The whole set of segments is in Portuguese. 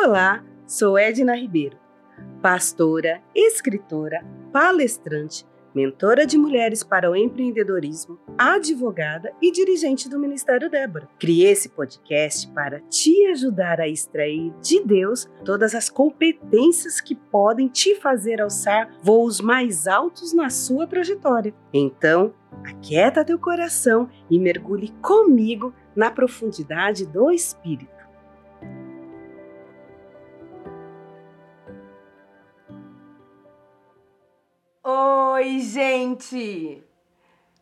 Olá, sou Edna Ribeiro, pastora, escritora, palestrante, mentora de mulheres para o empreendedorismo, advogada e dirigente do Ministério Débora. Criei esse podcast para te ajudar a extrair de Deus todas as competências que podem te fazer alçar voos mais altos na sua trajetória. Então, aquieta teu coração e mergulhe comigo na profundidade do Espírito. Oi, gente!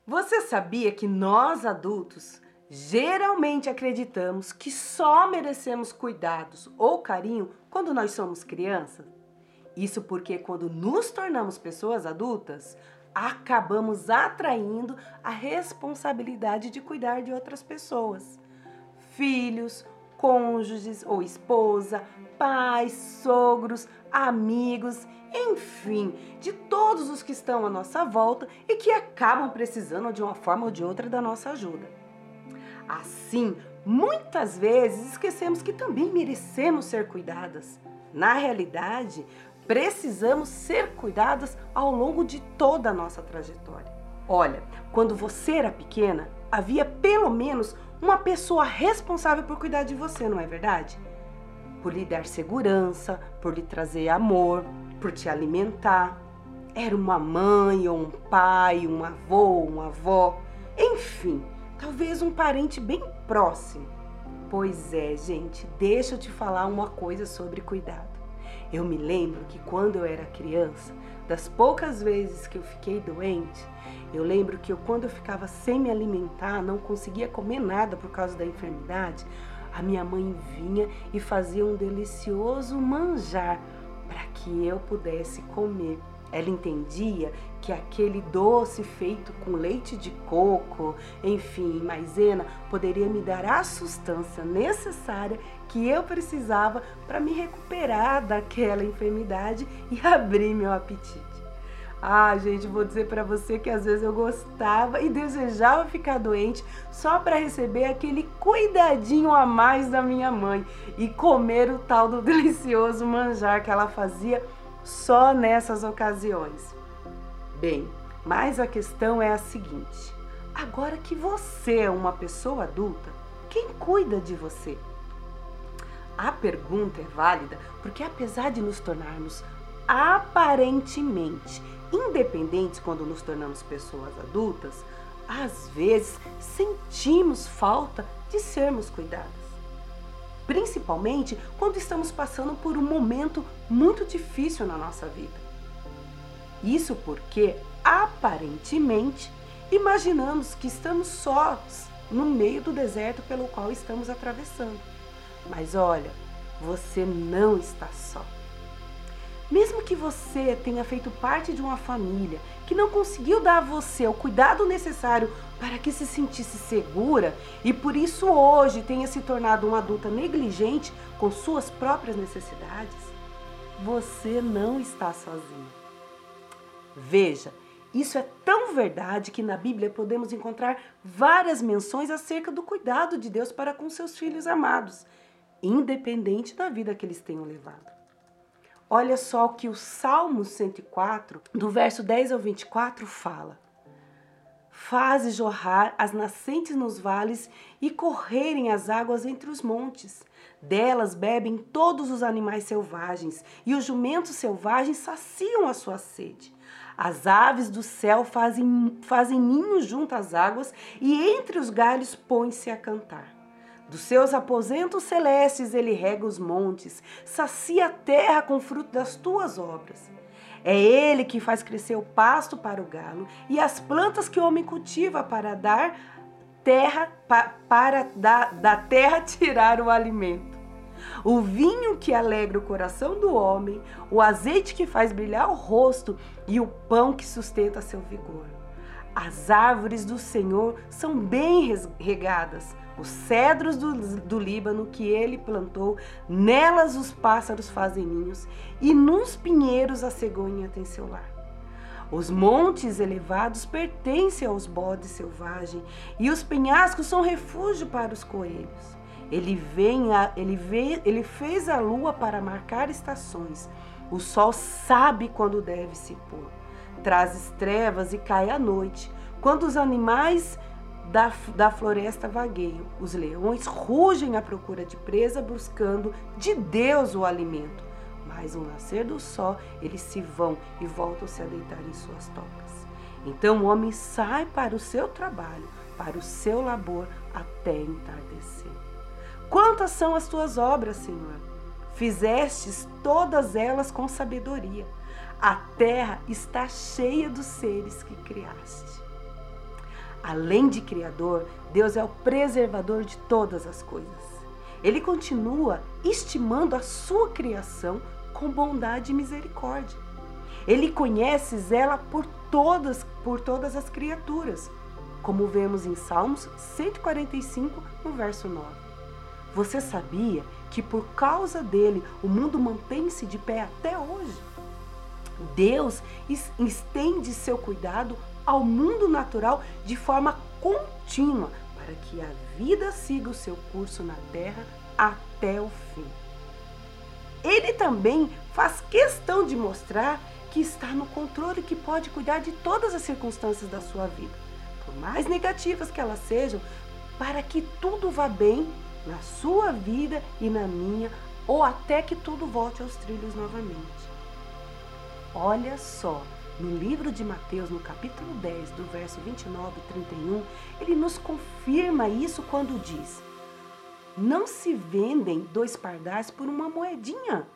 Você sabia que nós adultos geralmente acreditamos que só merecemos cuidados ou carinho quando nós somos crianças? Isso porque quando nos tornamos pessoas adultas, acabamos atraindo a responsabilidade de cuidar de outras pessoas. Filhos, cônjuges ou esposa, pais, sogros, amigos, enfim, de todos os que estão à nossa volta e que acabam precisando de uma forma ou de outra da nossa ajuda. Assim, muitas vezes esquecemos que também merecemos ser cuidadas. Na realidade, precisamos ser cuidadas ao longo de toda a nossa trajetória. Olha, quando você era pequena, havia pelo menos uma pessoa responsável por cuidar de você, não é verdade? Por lhe dar segurança, por lhe trazer amor, por te alimentar. Era uma mãe ou um pai, um avô, uma avó, enfim, talvez um parente bem próximo. Pois é, gente, deixa eu te falar uma coisa sobre cuidado. Eu me lembro que quando eu era criança, das poucas vezes que eu fiquei doente, eu lembro que eu, quando eu ficava sem me alimentar, não conseguia comer nada por causa da enfermidade, a minha mãe vinha e fazia um delicioso manjar para que eu pudesse comer. Ela entendia que aquele doce feito com leite de coco, enfim, maisena, poderia me dar a sustância necessária que eu precisava para me recuperar daquela enfermidade e abrir meu apetite. Ah, gente, vou dizer para você que às vezes eu gostava e desejava ficar doente só para receber aquele cuidadinho a mais da minha mãe e comer o tal do delicioso manjar que ela fazia só nessas ocasiões. Bem, mas a questão é a seguinte: agora que você é uma pessoa adulta, quem cuida de você? A pergunta é válida porque, apesar de nos tornarmos aparentemente independentes quando nos tornamos pessoas adultas, às vezes sentimos falta de sermos cuidadas. Principalmente quando estamos passando por um momento muito difícil na nossa vida. Isso porque, aparentemente, imaginamos que estamos sós no meio do deserto pelo qual estamos atravessando. Mas olha, você não está só. Mesmo que você tenha feito parte de uma família que não conseguiu dar a você o cuidado necessário para que se sentisse segura e por isso hoje tenha se tornado uma adulta negligente com suas próprias necessidades, você não está sozinho. Veja, isso é tão verdade que na Bíblia podemos encontrar várias menções acerca do cuidado de Deus para com seus filhos amados, independente da vida que eles tenham levado. Olha só o que o Salmo 104, do verso 10 ao 24, fala. Faze jorrar as nascentes nos vales e correrem as águas entre os montes. Delas bebem todos os animais selvagens, e os jumentos selvagens saciam a sua sede. As aves do céu fazem, fazem ninhos junto às águas, e entre os galhos põe-se a cantar. Dos seus aposentos celestes ele rega os montes, sacia a terra com fruto das tuas obras. É ele que faz crescer o pasto para o galo e as plantas que o homem cultiva para dar terra pa, para da, da terra tirar o alimento. O vinho que alegra o coração do homem, o azeite que faz brilhar o rosto e o pão que sustenta seu vigor. As árvores do Senhor são bem regadas os cedros do, do Líbano que ele plantou, nelas os pássaros fazem ninhos, e nos pinheiros a cegonha tem seu lar. Os montes elevados pertencem aos bodes selvagens, e os penhascos são refúgio para os coelhos. Ele, vem a, ele, vê, ele fez a lua para marcar estações. O sol sabe quando deve se pôr. Traz trevas e cai a noite. Quando os animais da, da floresta vagueiam, os leões rugem à procura de presa, buscando de Deus o alimento. Mas ao nascer do sol, eles se vão e voltam-se a deitar em suas tocas. Então o homem sai para o seu trabalho, para o seu labor, até entardecer. Quantas são as tuas obras, Senhor? Fizestes todas elas com sabedoria. A terra está cheia dos seres que criaste. Além de Criador, Deus é o preservador de todas as coisas. Ele continua estimando a sua criação com bondade e misericórdia. Ele conhece e zela por todas, por todas as criaturas, como vemos em Salmos 145, no verso 9. Você sabia que por causa dele o mundo mantém-se de pé até hoje? Deus estende seu cuidado ao mundo natural de forma contínua para que a vida siga o seu curso na terra até o fim. Ele também faz questão de mostrar que está no controle e que pode cuidar de todas as circunstâncias da sua vida, por mais negativas que elas sejam, para que tudo vá bem na sua vida e na minha, ou até que tudo volte aos trilhos novamente. Olha só, no livro de Mateus, no capítulo 10, do verso 29 e 31, ele nos confirma isso quando diz: Não se vendem dois pardais por uma moedinha.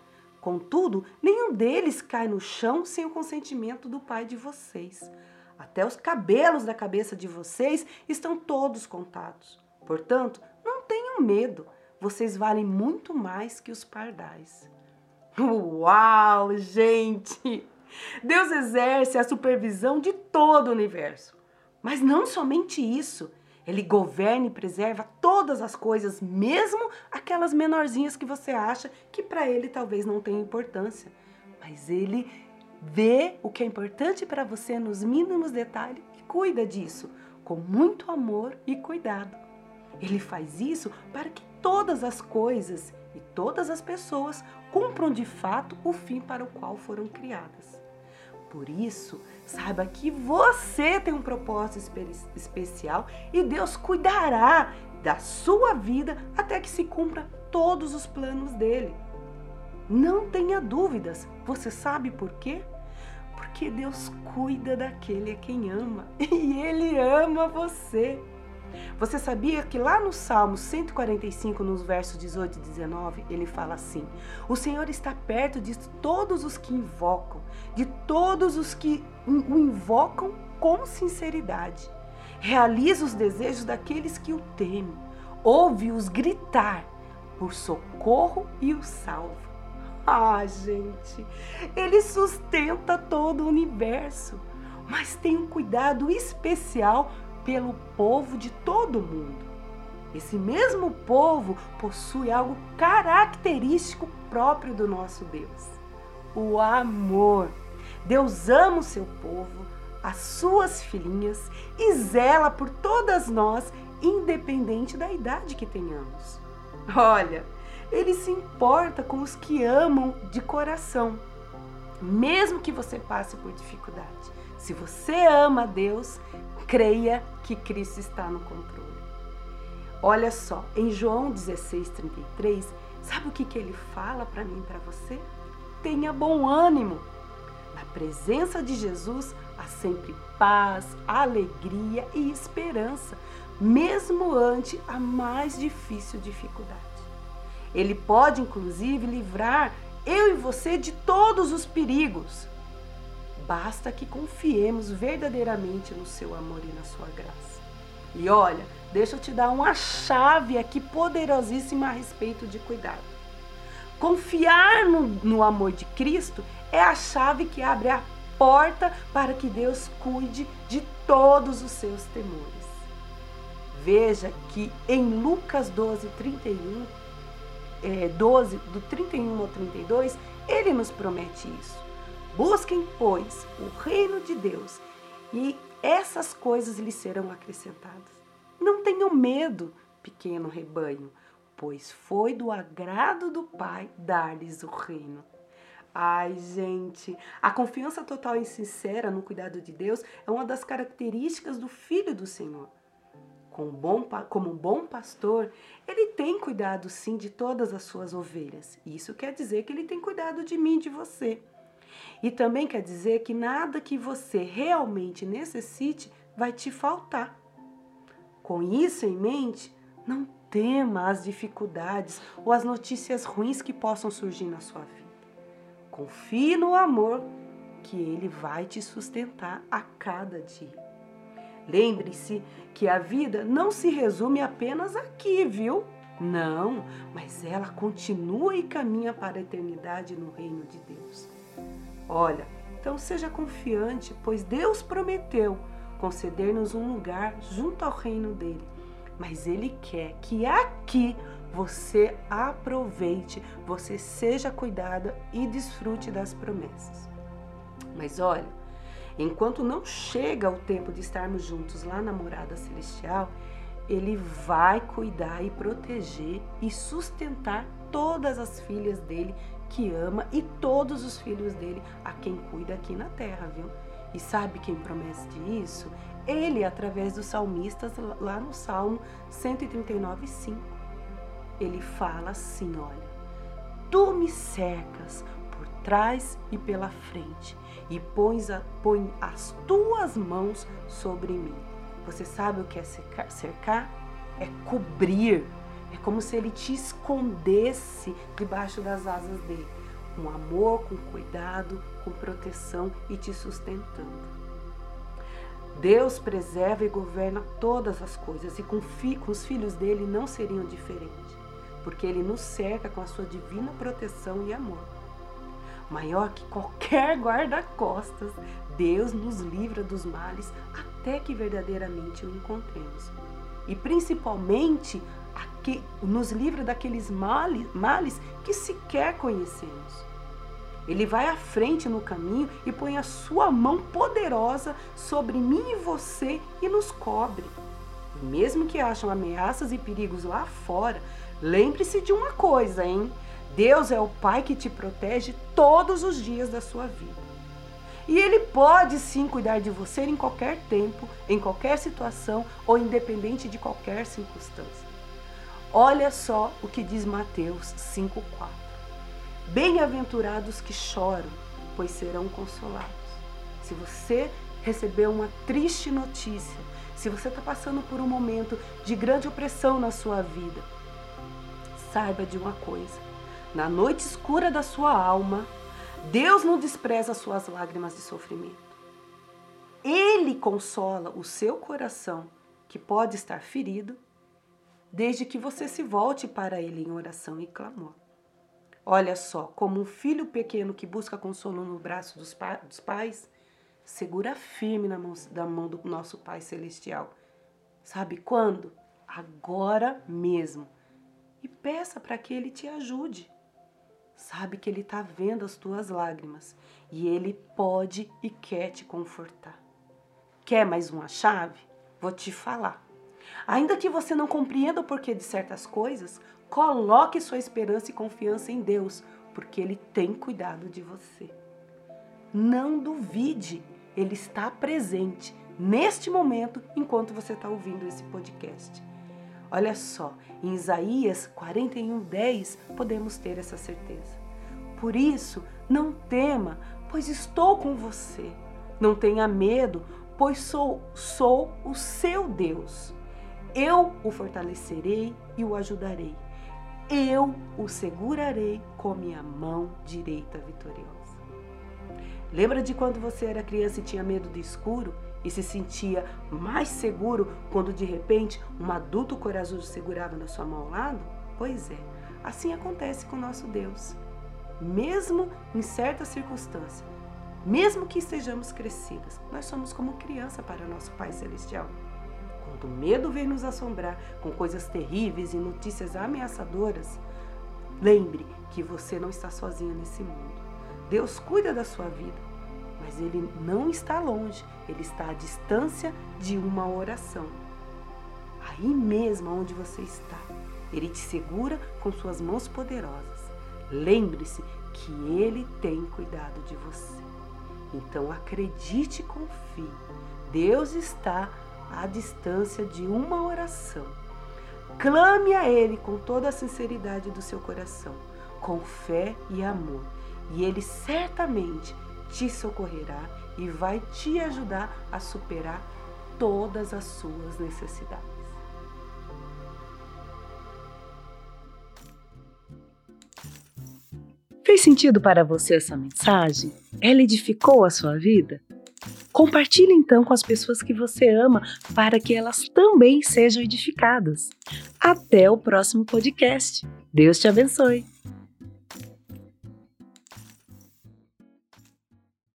Contudo, nenhum deles cai no chão sem o consentimento do Pai de vocês. Até os cabelos da cabeça de vocês estão todos contados. Portanto, tenham medo, vocês valem muito mais que os pardais. Uau, gente! Deus exerce a supervisão de todo o universo. Mas não somente isso, ele governa e preserva todas as coisas, mesmo aquelas menorzinhas que você acha que para ele talvez não tenham importância. Mas ele vê o que é importante para você nos mínimos detalhes e cuida disso com muito amor e cuidado. Ele faz isso para que todas as coisas e todas as pessoas cumpram de fato o fim para o qual foram criadas. Por isso, saiba que você tem um propósito especial e Deus cuidará da sua vida até que se cumpra todos os planos dele. Não tenha dúvidas. Você sabe por quê? Porque Deus cuida daquele a quem ama e ele ama você. Você sabia que lá no Salmo 145, nos versos 18 e 19, ele fala assim: O Senhor está perto de todos os que invocam, de todos os que o invocam com sinceridade. Realiza os desejos daqueles que o temem. Ouve-os gritar por socorro e o salva. Ah, gente, ele sustenta todo o universo, mas tem um cuidado especial pelo povo de todo mundo. Esse mesmo povo possui algo característico próprio do nosso Deus: o amor. Deus ama o seu povo, as suas filhinhas e zela por todas nós, independente da idade que tenhamos. Olha, ele se importa com os que amam de coração, mesmo que você passe por dificuldade. Se você ama a Deus, creia que Cristo está no controle. Olha só, em João 16, 33, sabe o que, que ele fala para mim e para você? Tenha bom ânimo. Na presença de Jesus há sempre paz, alegria e esperança, mesmo ante a mais difícil dificuldade. Ele pode, inclusive, livrar eu e você de todos os perigos Basta que confiemos verdadeiramente no seu amor e na sua graça. E olha, deixa eu te dar uma chave aqui poderosíssima a respeito de cuidado. Confiar no, no amor de Cristo é a chave que abre a porta para que Deus cuide de todos os seus temores. Veja que em Lucas 12, 31, é, 12, do 31 ao 32, ele nos promete isso. Busquem, pois, o reino de Deus e essas coisas lhes serão acrescentadas. Não tenham medo, pequeno rebanho, pois foi do agrado do Pai dar-lhes o reino. Ai, gente, a confiança total e sincera no cuidado de Deus é uma das características do Filho do Senhor. Como, bom, como um bom pastor, ele tem cuidado sim de todas as suas ovelhas. Isso quer dizer que ele tem cuidado de mim de você. E também quer dizer que nada que você realmente necessite vai te faltar. Com isso em mente, não tema as dificuldades ou as notícias ruins que possam surgir na sua vida. Confie no amor que ele vai te sustentar a cada dia. Lembre-se que a vida não se resume apenas aqui, viu? Não, mas ela continua e caminha para a eternidade no reino de Deus. Olha, então seja confiante, pois Deus prometeu conceder-nos um lugar junto ao reino dele. Mas ele quer que aqui você aproveite, você seja cuidada e desfrute das promessas. Mas olha, enquanto não chega o tempo de estarmos juntos lá na morada celestial, ele vai cuidar e proteger e sustentar todas as filhas dele que ama e todos os filhos dele a quem cuida aqui na terra, viu? E sabe quem promete isso? Ele, através dos salmistas, lá no Salmo 139, 5. Ele fala assim: olha, tu me cercas por trás e pela frente e pões a, põe as tuas mãos sobre mim. Você sabe o que é cercar? cercar? É cobrir é como se ele te escondesse debaixo das asas dele, com amor, com cuidado, com proteção e te sustentando. Deus preserva e governa todas as coisas e com, com os filhos dele não seriam diferentes, porque ele nos cerca com a sua divina proteção e amor. Maior que qualquer guarda-costas, Deus nos livra dos males até que verdadeiramente o encontremos. E principalmente que nos livra daqueles males, males que sequer conhecemos. Ele vai à frente no caminho e põe a sua mão poderosa sobre mim e você e nos cobre. E mesmo que acham ameaças e perigos lá fora, lembre-se de uma coisa, hein? Deus é o Pai que te protege todos os dias da sua vida. E Ele pode sim cuidar de você em qualquer tempo, em qualquer situação ou independente de qualquer circunstância. Olha só o que diz Mateus 5,4. Bem-aventurados que choram, pois serão consolados. Se você recebeu uma triste notícia, se você está passando por um momento de grande opressão na sua vida, saiba de uma coisa: na noite escura da sua alma, Deus não despreza as suas lágrimas de sofrimento. Ele consola o seu coração, que pode estar ferido desde que você se volte para Ele em oração e clamor. Olha só, como um filho pequeno que busca consolo no braço dos, pa dos pais, segura firme na mão, da mão do nosso Pai Celestial. Sabe quando? Agora mesmo. E peça para que Ele te ajude. Sabe que Ele está vendo as tuas lágrimas e Ele pode e quer te confortar. Quer mais uma chave? Vou te falar. Ainda que você não compreenda o porquê de certas coisas, coloque sua esperança e confiança em Deus, porque Ele tem cuidado de você. Não duvide, Ele está presente neste momento enquanto você está ouvindo esse podcast. Olha só, em Isaías 41, 10, podemos ter essa certeza. Por isso, não tema, pois estou com você. Não tenha medo, pois sou, sou o seu Deus. Eu o fortalecerei e o ajudarei. Eu o segurarei com minha mão direita vitoriosa. Lembra de quando você era criança e tinha medo do escuro e se sentia mais seguro quando de repente um adulto corajoso segurava na sua mão ao lado? Pois é, assim acontece com nosso Deus. Mesmo em certas circunstâncias, mesmo que estejamos crescidas, nós somos como criança para nosso Pai Celestial. Quando o medo vem nos assombrar com coisas terríveis e notícias ameaçadoras, lembre que você não está sozinha nesse mundo. Deus cuida da sua vida, mas Ele não está longe, Ele está à distância de uma oração. Aí mesmo onde você está, Ele te segura com suas mãos poderosas. Lembre-se que Ele tem cuidado de você. Então acredite e confie. Deus está à distância de uma oração. Clame a Ele com toda a sinceridade do seu coração, com fé e amor, e Ele certamente te socorrerá e vai te ajudar a superar todas as suas necessidades. Fez sentido para você essa mensagem? Ela edificou a sua vida? Compartilhe então com as pessoas que você ama para que elas também sejam edificadas. Até o próximo podcast. Deus te abençoe.